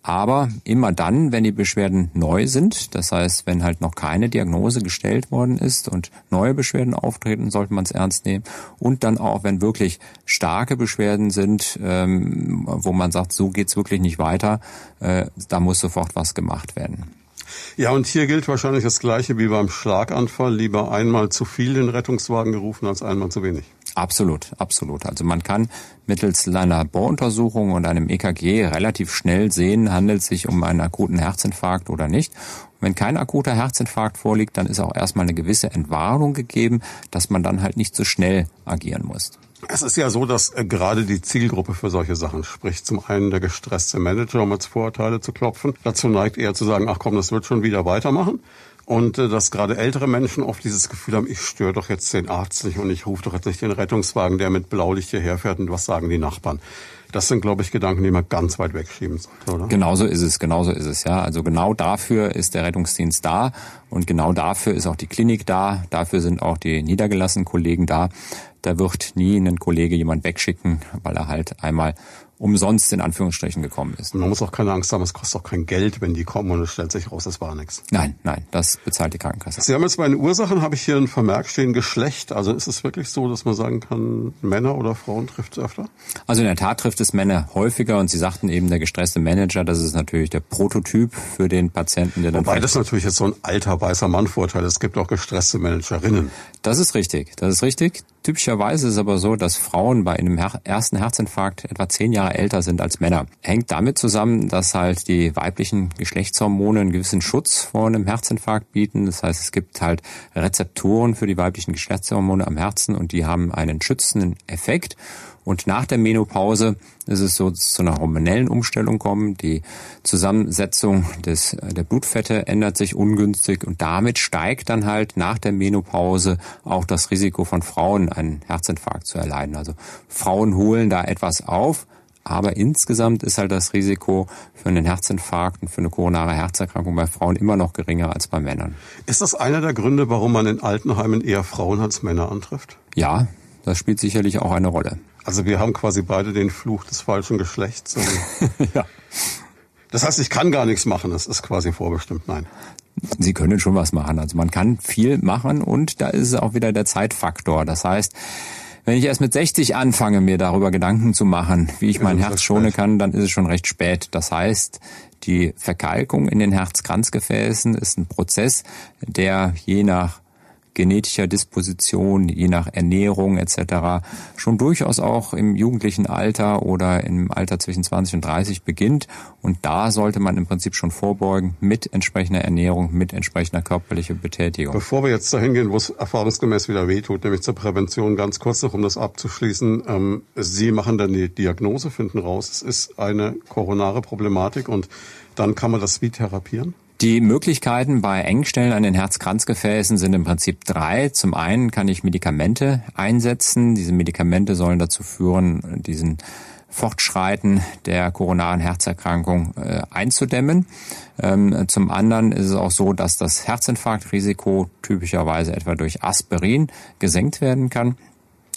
Aber immer dann, wenn die Beschwerden neu sind, das heißt, wenn halt noch keine Diagnose gestellt worden ist und neue Beschwerden auftreten, sollte man es ernst nehmen. Und dann auch, wenn wirklich starke Beschwerden sind, ähm, wo man sagt, so geht's wirklich nicht weiter, äh, da muss sofort was gemacht werden. Ja, und hier gilt wahrscheinlich das Gleiche wie beim Schlaganfall. Lieber einmal zu viel den Rettungswagen gerufen als einmal zu wenig. Absolut, absolut. Also man kann mittels einer Bohruntersuchung und einem EKG relativ schnell sehen, handelt es sich um einen akuten Herzinfarkt oder nicht. Und wenn kein akuter Herzinfarkt vorliegt, dann ist auch erstmal eine gewisse Entwarnung gegeben, dass man dann halt nicht so schnell agieren muss. Es ist ja so, dass äh, gerade die Zielgruppe für solche Sachen spricht. Zum einen der gestresste Manager, um als Vorurteile zu klopfen. Dazu neigt eher zu sagen, ach komm, das wird schon wieder weitermachen. Und äh, dass gerade ältere Menschen oft dieses Gefühl haben, ich störe doch jetzt den Arzt nicht und ich rufe doch jetzt nicht den Rettungswagen, der mit Blaulicht hierher fährt und was sagen die Nachbarn. Das sind, glaube ich, Gedanken, die man ganz weit wegschieben sollte, oder? Genauso ist es, genauso ist es, ja. Also genau dafür ist der Rettungsdienst da und genau dafür ist auch die Klinik da, dafür sind auch die niedergelassenen Kollegen da. Da wird nie ein Kollege jemand wegschicken, weil er halt einmal umsonst in Anführungsstrichen gekommen ist. Man muss auch keine Angst haben, es kostet auch kein Geld, wenn die kommen und es stellt sich raus, das war nichts. Nein, nein, das bezahlt die Krankenkasse. Sie haben jetzt bei den Ursachen, habe ich hier ein Vermerk stehen, Geschlecht. Also ist es wirklich so, dass man sagen kann, Männer oder Frauen trifft es öfter? Also in der Tat trifft es Männer häufiger und Sie sagten eben, der gestresste Manager, das ist natürlich der Prototyp für den Patienten, der dann... Wobei das natürlich jetzt so ein alter weißer Mann-Vorteil. Es gibt auch gestresste Managerinnen. Das ist richtig, das ist richtig. Typischerweise ist es aber so, dass Frauen bei einem Her ersten Herzinfarkt etwa zehn Jahre älter sind als Männer. Hängt damit zusammen, dass halt die weiblichen Geschlechtshormone einen gewissen Schutz vor einem Herzinfarkt bieten. Das heißt, es gibt halt Rezeptoren für die weiblichen Geschlechtshormone am Herzen und die haben einen schützenden Effekt. Und nach der Menopause ist es so zu einer hormonellen Umstellung kommen. Die Zusammensetzung des, der Blutfette ändert sich ungünstig und damit steigt dann halt nach der Menopause auch das Risiko von Frauen, einen Herzinfarkt zu erleiden. Also Frauen holen da etwas auf. Aber insgesamt ist halt das Risiko für einen Herzinfarkt und für eine koronare Herzerkrankung bei Frauen immer noch geringer als bei Männern. Ist das einer der Gründe, warum man in Altenheimen eher Frauen als Männer antrifft? Ja, das spielt sicherlich auch eine Rolle. Also wir haben quasi beide den Fluch des falschen Geschlechts. ja. Das heißt, ich kann gar nichts machen. Das ist quasi vorbestimmt. Nein. Sie können schon was machen. Also man kann viel machen und da ist es auch wieder der Zeitfaktor. Das heißt, wenn ich erst mit 60 anfange, mir darüber Gedanken zu machen, wie ich mein Herz schonen kann, dann ist es schon recht spät. Das heißt, die Verkalkung in den Herzkranzgefäßen ist ein Prozess, der je nach genetischer Disposition, je nach Ernährung etc. schon durchaus auch im jugendlichen Alter oder im Alter zwischen 20 und 30 beginnt. Und da sollte man im Prinzip schon vorbeugen mit entsprechender Ernährung, mit entsprechender körperlicher Betätigung. Bevor wir jetzt dahin gehen, wo es erfahrungsgemäß wieder wehtut, nämlich zur Prävention, ganz kurz noch, um das abzuschließen. Ähm, Sie machen dann die Diagnose, finden raus, es ist eine koronare Problematik und dann kann man das wie therapieren? Die Möglichkeiten bei Engstellen an den Herzkranzgefäßen sind im Prinzip drei. Zum einen kann ich Medikamente einsetzen. Diese Medikamente sollen dazu führen, diesen Fortschreiten der koronaren Herzerkrankung äh, einzudämmen. Ähm, zum anderen ist es auch so, dass das Herzinfarktrisiko typischerweise etwa durch Aspirin gesenkt werden kann.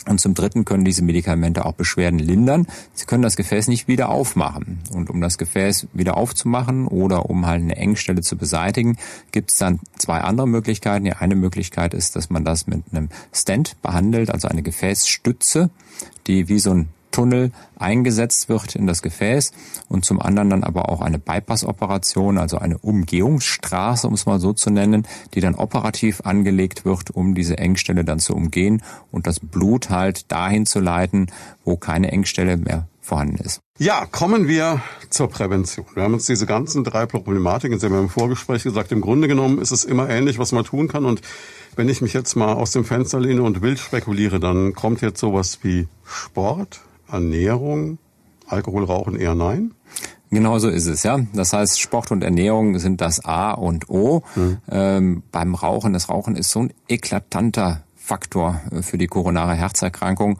Und zum Dritten können diese Medikamente auch Beschwerden lindern. Sie können das Gefäß nicht wieder aufmachen. Und um das Gefäß wieder aufzumachen oder um halt eine Engstelle zu beseitigen, gibt es dann zwei andere Möglichkeiten. Die eine Möglichkeit ist, dass man das mit einem Stent behandelt, also eine Gefäßstütze, die wie so ein Tunnel eingesetzt wird in das Gefäß und zum anderen dann aber auch eine Bypass-Operation, also eine Umgehungsstraße, um es mal so zu nennen, die dann operativ angelegt wird, um diese Engstelle dann zu umgehen und das Blut halt dahin zu leiten, wo keine Engstelle mehr vorhanden ist. Ja, kommen wir zur Prävention. Wir haben uns diese ganzen drei Problematiken, Sie haben im Vorgespräch gesagt, im Grunde genommen ist es immer ähnlich, was man tun kann. Und wenn ich mich jetzt mal aus dem Fenster lehne und wild spekuliere, dann kommt jetzt sowas wie Sport, Ernährung, Alkohol, Rauchen eher nein? Genau so ist es, ja. Das heißt, Sport und Ernährung sind das A und O. Mhm. Ähm, beim Rauchen, das Rauchen ist so ein eklatanter Faktor äh, für die koronare Herzerkrankung.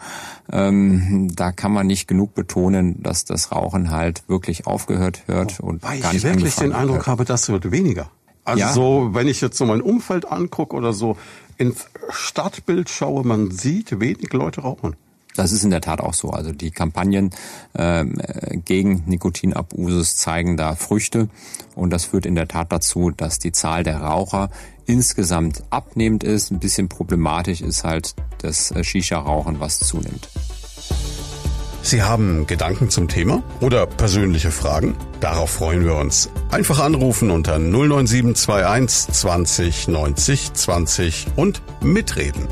Ähm, da kann man nicht genug betonen, dass das Rauchen halt wirklich aufgehört wird und Weil gar nicht ich wirklich den Eindruck wird. habe, das wird weniger. Also ja. so, wenn ich jetzt so mein Umfeld angucke oder so ins Stadtbild schaue, man sieht wenig Leute rauchen. Das ist in der Tat auch so. Also die Kampagnen ähm, gegen Nikotinabusus zeigen da Früchte und das führt in der Tat dazu, dass die Zahl der Raucher insgesamt abnehmend ist. Ein bisschen problematisch ist halt das äh, Shisha-Rauchen, was zunimmt. Sie haben Gedanken zum Thema oder persönliche Fragen? Darauf freuen wir uns. Einfach anrufen unter 09721 20 90 20 und mitreden.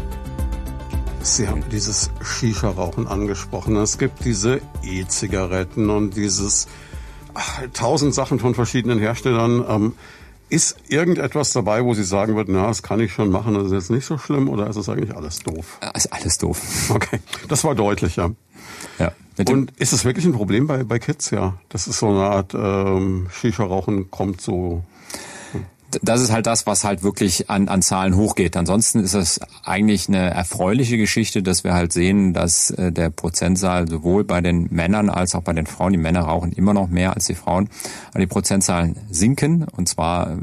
Sie haben dieses Shisha-Rauchen angesprochen. Es gibt diese E-Zigaretten und dieses tausend Sachen von verschiedenen Herstellern. Ähm, ist irgendetwas dabei, wo Sie sagen würden, na, das kann ich schon machen, das ist jetzt nicht so schlimm oder ist es eigentlich alles doof? ist alles doof. Okay, das war deutlich, ja. Ja. Und ist es wirklich ein Problem bei, bei Kids? Ja, das ist so eine Art ähm, Shisha-Rauchen kommt so das ist halt das, was halt wirklich an, an Zahlen hochgeht. Ansonsten ist es eigentlich eine erfreuliche Geschichte, dass wir halt sehen, dass äh, der Prozentzahl sowohl bei den Männern als auch bei den Frauen, die Männer rauchen immer noch mehr als die Frauen, aber die Prozentzahlen sinken und zwar äh,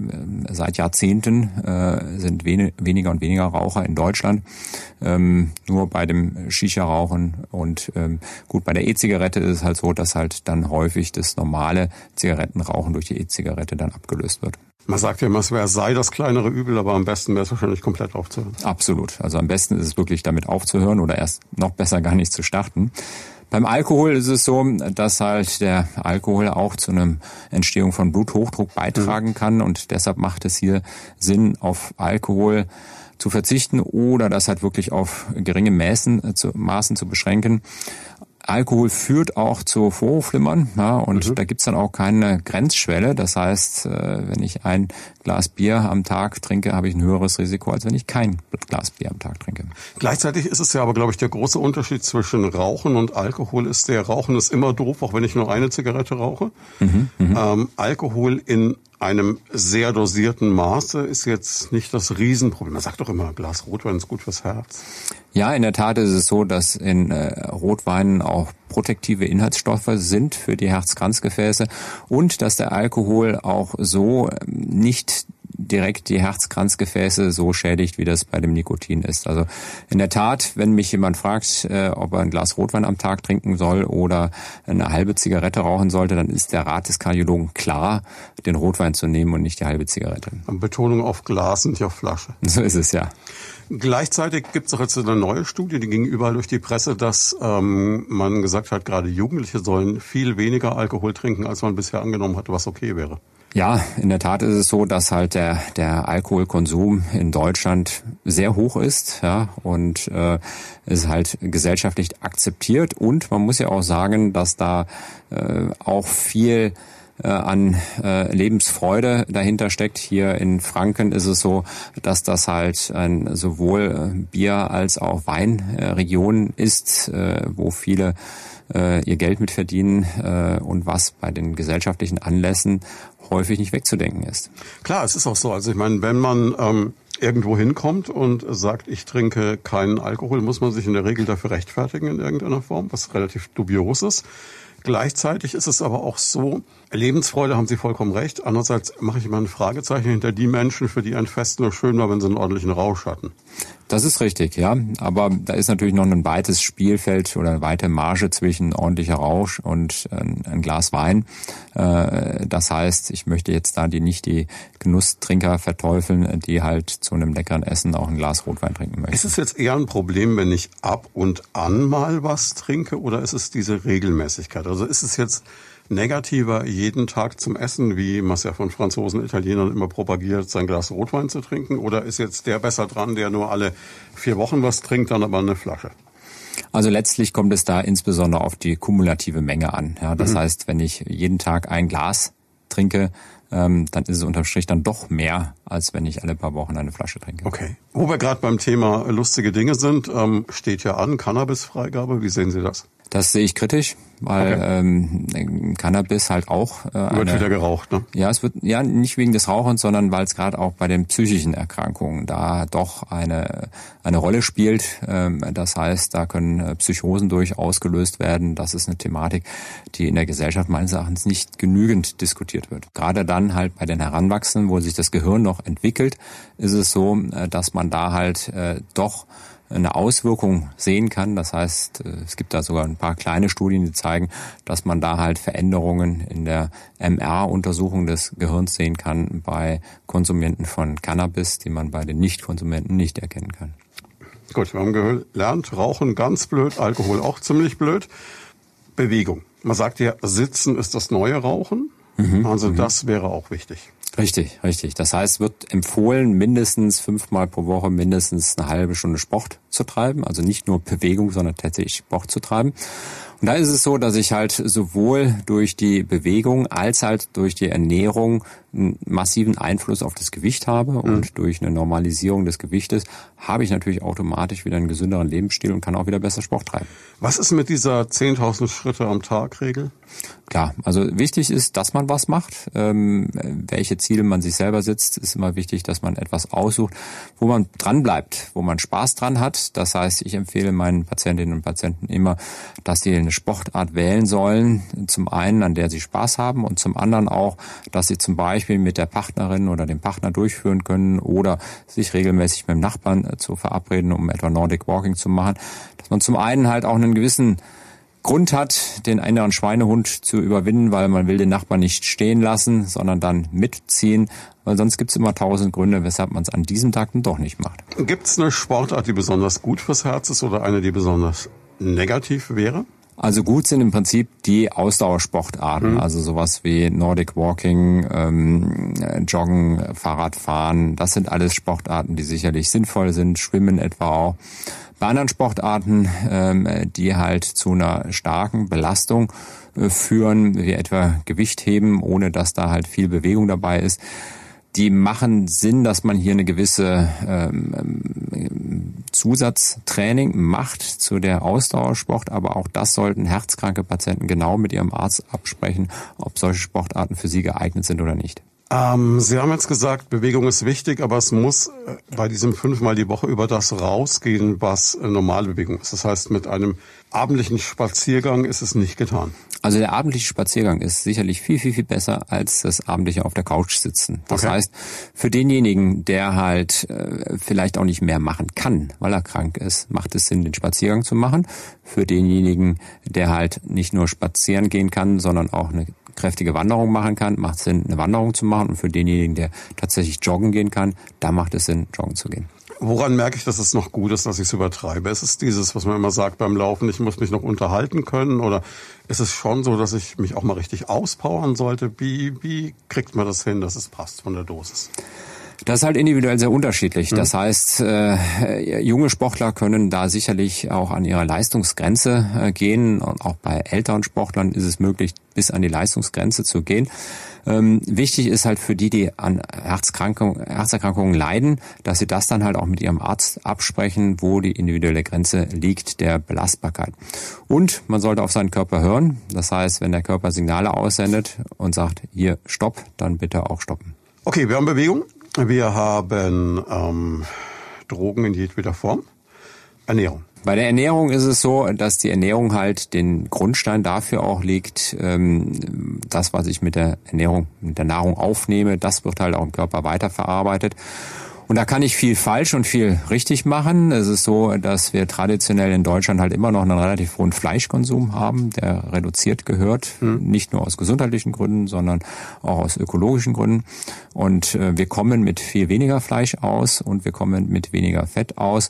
seit Jahrzehnten äh, sind wen weniger und weniger Raucher in Deutschland. Ähm, nur bei dem Shisha-Rauchen und ähm, gut, bei der E-Zigarette ist es halt so, dass halt dann häufig das normale Zigarettenrauchen durch die E-Zigarette dann abgelöst wird. Man sagt ja immer, es wäre sei das kleinere Übel, aber am besten wäre es wahrscheinlich komplett aufzuhören. Absolut. Also am besten ist es wirklich damit aufzuhören oder erst noch besser gar nicht zu starten. Beim Alkohol ist es so, dass halt der Alkohol auch zu einer Entstehung von Bluthochdruck beitragen kann und deshalb macht es hier Sinn, auf Alkohol zu verzichten oder das halt wirklich auf geringe Maßen, zu, Maßen zu beschränken. Alkohol führt auch zu Vorhofflimmern ja, und mhm. da gibt's dann auch keine Grenzschwelle. Das heißt, äh, wenn ich ein Glas Bier am Tag trinke, habe ich ein höheres Risiko, als wenn ich kein Glas Bier am Tag trinke. Gleichzeitig ist es ja aber, glaube ich, der große Unterschied zwischen Rauchen und Alkohol ist der, Rauchen ist immer doof, auch wenn ich nur eine Zigarette rauche. Mhm, mhm. ähm, Alkohol in einem sehr dosierten Maße ist jetzt nicht das Riesenproblem. Man sagt doch immer, Glas Rotwein ist gut fürs Herz. Ja, in der Tat ist es so, dass in äh, Rotweinen auch protektive Inhaltsstoffe sind für die Herzkranzgefäße und dass der Alkohol auch so ähm, nicht direkt die Herzkranzgefäße so schädigt, wie das bei dem Nikotin ist. Also in der Tat, wenn mich jemand fragt, äh, ob er ein Glas Rotwein am Tag trinken soll oder eine halbe Zigarette rauchen sollte, dann ist der Rat des Kardiologen klar, den Rotwein zu nehmen und nicht die halbe Zigarette. Betonung auf Glas und nicht auf Flasche. So ist es ja. Gleichzeitig gibt es auch jetzt eine neue Studie, die ging überall durch die Presse, dass ähm, man gesagt hat, gerade Jugendliche sollen viel weniger Alkohol trinken, als man bisher angenommen hatte, was okay wäre. Ja, in der Tat ist es so, dass halt der, der Alkoholkonsum in Deutschland sehr hoch ist, ja, und äh, ist halt gesellschaftlich akzeptiert. Und man muss ja auch sagen, dass da äh, auch viel an äh, Lebensfreude dahinter steckt. Hier in Franken ist es so, dass das halt ein sowohl Bier als auch Weinregion ist, äh, wo viele äh, ihr Geld mit verdienen äh, und was bei den gesellschaftlichen Anlässen häufig nicht wegzudenken ist. Klar, es ist auch so. Also ich meine, wenn man ähm, irgendwo hinkommt und sagt, ich trinke keinen Alkohol, muss man sich in der Regel dafür rechtfertigen in irgendeiner Form, was relativ dubios ist. Gleichzeitig ist es aber auch so, Lebensfreude haben Sie vollkommen recht. Andererseits mache ich immer ein Fragezeichen hinter die Menschen, für die ein Fest nur schön war, wenn sie einen ordentlichen Rausch hatten. Das ist richtig, ja. Aber da ist natürlich noch ein weites Spielfeld oder eine weite Marge zwischen ordentlicher Rausch und ein, ein Glas Wein. Äh, das heißt, ich möchte jetzt da die nicht die Genusstrinker verteufeln, die halt zu einem leckeren Essen auch ein Glas Rotwein trinken möchten. Ist es jetzt eher ein Problem, wenn ich ab und an mal was trinke oder ist es diese Regelmäßigkeit? Also ist es jetzt negativer, jeden Tag zum Essen, wie man es ja von Franzosen, Italienern immer propagiert, sein Glas Rotwein zu trinken? Oder ist jetzt der besser dran, der nur alle vier Wochen was trinkt, dann aber eine Flasche? Also letztlich kommt es da insbesondere auf die kumulative Menge an. Ja, das mhm. heißt, wenn ich jeden Tag ein Glas trinke, ähm, dann ist es unterm Strich dann doch mehr, als wenn ich alle paar Wochen eine Flasche trinke. Okay. Wo wir gerade beim Thema lustige Dinge sind, ähm, steht ja an Cannabisfreigabe. Wie sehen Sie das? Das sehe ich kritisch, weil okay. ähm, Cannabis halt auch äh, eine, wird wieder geraucht, ne? Ja, es wird ja nicht wegen des Rauchens, sondern weil es gerade auch bei den psychischen Erkrankungen da doch eine eine Rolle spielt. Ähm, das heißt, da können äh, Psychosen durch ausgelöst werden. Das ist eine Thematik, die in der Gesellschaft meines Erachtens nicht genügend diskutiert wird. Gerade dann halt bei den Heranwachsenden, wo sich das Gehirn noch entwickelt, ist es so, äh, dass man da halt äh, doch eine Auswirkung sehen kann. Das heißt, äh, es gibt da sogar ein paar kleine Studien, die zeigen, dass man da halt Veränderungen in der MR-Untersuchung des Gehirns sehen kann bei Konsumenten von Cannabis, die man bei den Nicht-Konsumenten nicht erkennen kann. Gut, wir haben gelernt, Rauchen ganz blöd, Alkohol auch ziemlich blöd. Bewegung. Man sagt ja, Sitzen ist das neue Rauchen. Mhm, also mhm. das wäre auch wichtig. Richtig, richtig. Das heißt, wird empfohlen, mindestens fünfmal pro Woche mindestens eine halbe Stunde Sport zu treiben. Also nicht nur Bewegung, sondern tatsächlich Sport zu treiben. Und da ist es so, dass ich halt sowohl durch die Bewegung als halt durch die Ernährung einen massiven Einfluss auf das Gewicht habe und mhm. durch eine Normalisierung des Gewichtes habe ich natürlich automatisch wieder einen gesünderen Lebensstil und kann auch wieder besser Sport treiben. Was ist mit dieser 10.000 Schritte am Tag Regel? Klar, also wichtig ist, dass man was macht. Ähm, welche Ziele man sich selber setzt, ist immer wichtig, dass man etwas aussucht, wo man dran bleibt, wo man Spaß dran hat. Das heißt, ich empfehle meinen Patientinnen und Patienten immer, dass sie eine Sportart wählen sollen. Zum einen, an der sie Spaß haben und zum anderen auch, dass sie zum Beispiel mit der Partnerin oder dem Partner durchführen können oder sich regelmäßig mit dem Nachbarn äh, zu verabreden, um etwa Nordic Walking zu machen. Dass man zum einen halt auch einen gewissen Grund hat, den inneren Schweinehund zu überwinden, weil man will den Nachbarn nicht stehen lassen, sondern dann mitziehen, weil sonst gibt es immer tausend Gründe, weshalb man es an diesem Tag dann doch nicht macht. Gibt es eine Sportart, die besonders gut fürs Herz ist oder eine, die besonders negativ wäre? Also gut sind im Prinzip die Ausdauersportarten, mhm. also sowas wie Nordic Walking, ähm, Joggen, Fahrradfahren. Das sind alles Sportarten, die sicherlich sinnvoll sind. Schwimmen etwa auch. Bei anderen Sportarten, ähm, die halt zu einer starken Belastung äh, führen, wie etwa Gewicht heben, ohne dass da halt viel Bewegung dabei ist, die machen Sinn, dass man hier eine gewisse ähm, ähm, Zusatztraining macht zu der Ausdauersport, aber auch das sollten herzkranke Patienten genau mit ihrem Arzt absprechen, ob solche Sportarten für sie geeignet sind oder nicht. Ähm, Sie haben jetzt gesagt, Bewegung ist wichtig, aber es muss äh, bei diesem fünfmal die Woche über das rausgehen, was äh, normale Bewegung ist. Das heißt, mit einem abendlichen Spaziergang ist es nicht getan. Also der abendliche Spaziergang ist sicherlich viel, viel, viel besser als das abendliche auf der Couch sitzen. Das okay. heißt, für denjenigen, der halt äh, vielleicht auch nicht mehr machen kann, weil er krank ist, macht es Sinn, den Spaziergang zu machen. Für denjenigen, der halt nicht nur spazieren gehen kann, sondern auch eine kräftige Wanderung machen kann, macht es Sinn, eine Wanderung zu machen. Und für denjenigen, der tatsächlich joggen gehen kann, da macht es Sinn, joggen zu gehen. Woran merke ich, dass es noch gut ist, dass ich es übertreibe? Ist es dieses, was man immer sagt beim Laufen, ich muss mich noch unterhalten können? Oder ist es schon so, dass ich mich auch mal richtig auspowern sollte? Wie, wie kriegt man das hin, dass es passt von der Dosis? Das ist halt individuell sehr unterschiedlich. Das mhm. heißt, äh, junge Sportler können da sicherlich auch an ihre Leistungsgrenze äh, gehen. Und auch bei älteren Sportlern ist es möglich, bis an die Leistungsgrenze zu gehen. Ähm, wichtig ist halt für die, die an Herzerkrankungen leiden, dass sie das dann halt auch mit ihrem Arzt absprechen, wo die individuelle Grenze liegt der Belastbarkeit. Und man sollte auf seinen Körper hören. Das heißt, wenn der Körper Signale aussendet und sagt, hier stopp, dann bitte auch stoppen. Okay, wir haben Bewegung. Wir haben ähm, Drogen in jedweder Form. Ernährung. Bei der Ernährung ist es so, dass die Ernährung halt den Grundstein dafür auch legt, ähm, das, was ich mit der Ernährung, mit der Nahrung aufnehme, das wird halt auch im Körper weiterverarbeitet. Und da kann ich viel falsch und viel richtig machen. Es ist so, dass wir traditionell in Deutschland halt immer noch einen relativ hohen Fleischkonsum haben, der reduziert gehört, mhm. nicht nur aus gesundheitlichen Gründen, sondern auch aus ökologischen Gründen. Und äh, wir kommen mit viel weniger Fleisch aus und wir kommen mit weniger Fett aus.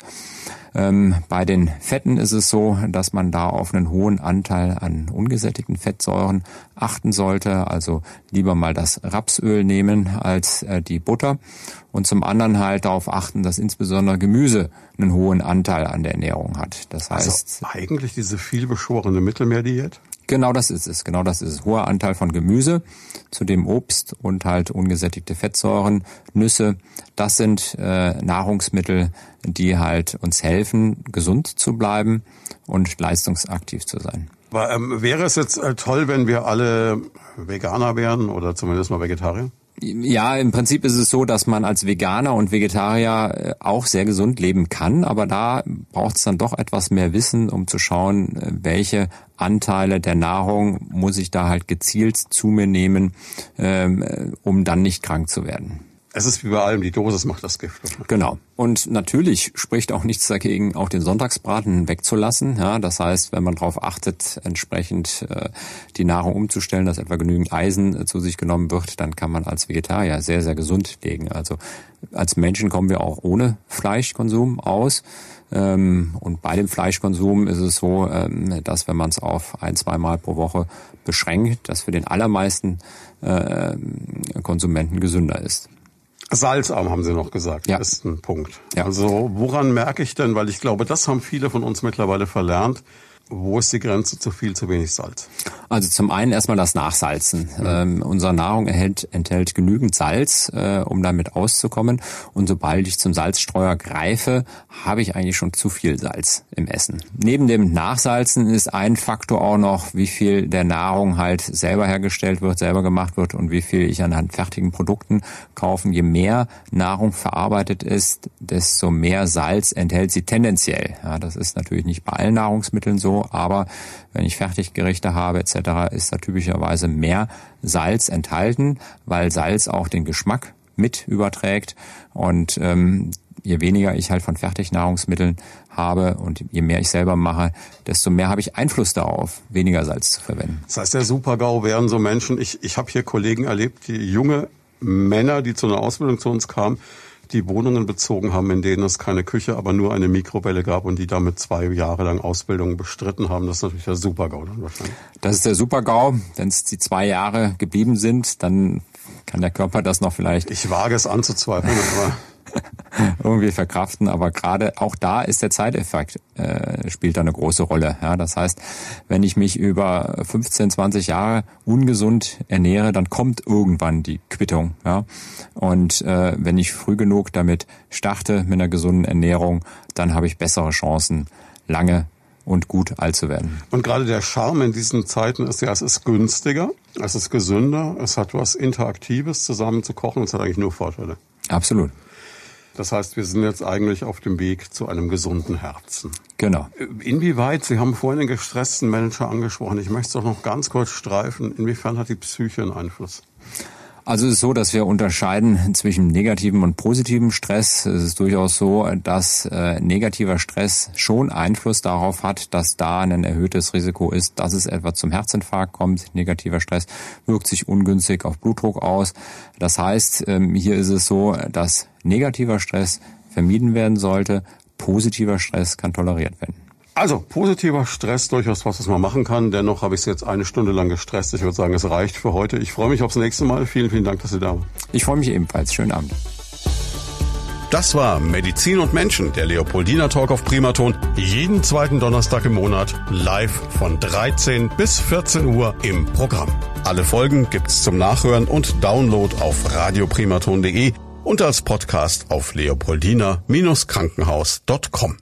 Ähm, bei den Fetten ist es so, dass man da auf einen hohen Anteil an ungesättigten Fettsäuren achten sollte. Also lieber mal das Rapsöl nehmen als äh, die Butter. Und zum anderen halt darauf achten, dass insbesondere Gemüse einen hohen Anteil an der Ernährung hat. Das also heißt. Also eigentlich diese vielbeschworene Mittelmeerdiät? Genau das ist es. Genau das ist es. Hoher Anteil von Gemüse, zudem Obst und halt ungesättigte Fettsäuren, Nüsse. Das sind äh, Nahrungsmittel, die halt uns helfen, gesund zu bleiben und leistungsaktiv zu sein. Aber, ähm, wäre es jetzt äh, toll, wenn wir alle Veganer wären oder zumindest mal Vegetarier? Ja, im Prinzip ist es so, dass man als Veganer und Vegetarier äh, auch sehr gesund leben kann, aber da braucht es dann doch etwas mehr Wissen, um zu schauen, äh, welche Anteile der Nahrung muss ich da halt gezielt zu mir nehmen, ähm, äh, um dann nicht krank zu werden. Es ist wie bei allem, die Dosis macht das Gift. Genau. Und natürlich spricht auch nichts dagegen, auch den Sonntagsbraten wegzulassen. Ja, das heißt, wenn man darauf achtet, entsprechend äh, die Nahrung umzustellen, dass etwa genügend Eisen äh, zu sich genommen wird, dann kann man als Vegetarier sehr, sehr gesund legen. Also als Menschen kommen wir auch ohne Fleischkonsum aus. Ähm, und bei dem Fleischkonsum ist es so, ähm, dass wenn man es auf ein, zwei Mal pro Woche beschränkt, das für den allermeisten äh, Konsumenten gesünder ist. Salzarm haben Sie noch gesagt, ja. ist ein Punkt. Ja. Also woran merke ich denn, weil ich glaube, das haben viele von uns mittlerweile verlernt, wo ist die Grenze zu viel, zu wenig Salz? Also zum einen erstmal das Nachsalzen. Mhm. Ähm, unsere Nahrung enthält, enthält genügend Salz, äh, um damit auszukommen. Und sobald ich zum Salzstreuer greife, habe ich eigentlich schon zu viel Salz im Essen. Neben dem Nachsalzen ist ein Faktor auch noch, wie viel der Nahrung halt selber hergestellt wird, selber gemacht wird und wie viel ich an fertigen Produkten kaufen. Je mehr Nahrung verarbeitet ist, desto mehr Salz enthält sie tendenziell. Ja, das ist natürlich nicht bei allen Nahrungsmitteln so, aber wenn ich Fertiggerichte habe ist da typischerweise mehr Salz enthalten, weil Salz auch den Geschmack mit überträgt und ähm, je weniger ich halt von Fertignahrungsmitteln habe und je mehr ich selber mache, desto mehr habe ich Einfluss darauf, weniger Salz zu verwenden. Das heißt, der Supergau wären so Menschen, ich, ich habe hier Kollegen erlebt, die junge Männer, die zu einer Ausbildung zu uns kamen, die Wohnungen bezogen haben, in denen es keine Küche, aber nur eine Mikrowelle gab und die damit zwei Jahre lang Ausbildung bestritten haben. Das ist natürlich der Super-GAU dann wahrscheinlich. Das ist der Super-GAU. Wenn es die zwei Jahre geblieben sind, dann kann der Körper das noch vielleicht. Ich wage es anzuzweifeln, aber irgendwie verkraften. Aber gerade auch da ist der Zeiteffekt äh, spielt da eine große Rolle. Ja, das heißt, wenn ich mich über 15, 20 Jahre ungesund ernähre, dann kommt irgendwann die Quittung. Ja, und äh, wenn ich früh genug damit starte mit einer gesunden Ernährung, dann habe ich bessere Chancen, lange und gut alt zu werden. Und gerade der Charme in diesen Zeiten ist ja, es ist günstiger, es ist gesünder, es hat was Interaktives zusammen zu kochen, es hat eigentlich nur Vorteile. Absolut. Das heißt, wir sind jetzt eigentlich auf dem Weg zu einem gesunden Herzen. Genau. Inwieweit, Sie haben vorhin den gestressten Manager angesprochen, ich möchte es doch noch ganz kurz streifen, inwiefern hat die Psyche einen Einfluss? Also es ist so, dass wir unterscheiden zwischen negativem und positivem Stress. Es ist durchaus so, dass äh, negativer Stress schon Einfluss darauf hat, dass da ein erhöhtes Risiko ist, dass es etwa zum Herzinfarkt kommt. Negativer Stress wirkt sich ungünstig auf Blutdruck aus. Das heißt, ähm, hier ist es so, dass negativer Stress vermieden werden sollte. Positiver Stress kann toleriert werden. Also positiver Stress durchaus was, was man machen kann. Dennoch habe ich es jetzt eine Stunde lang gestresst. Ich würde sagen, es reicht für heute. Ich freue mich aufs nächste Mal. Vielen, vielen Dank, dass Sie da waren. Ich freue mich ebenfalls. Schönen Abend. Das war Medizin und Menschen, der Leopoldina Talk auf Primaton. Jeden zweiten Donnerstag im Monat live von 13 bis 14 Uhr im Programm. Alle Folgen gibt's zum Nachhören und Download auf radioprimaton.de und als Podcast auf leopoldina-krankenhaus.com.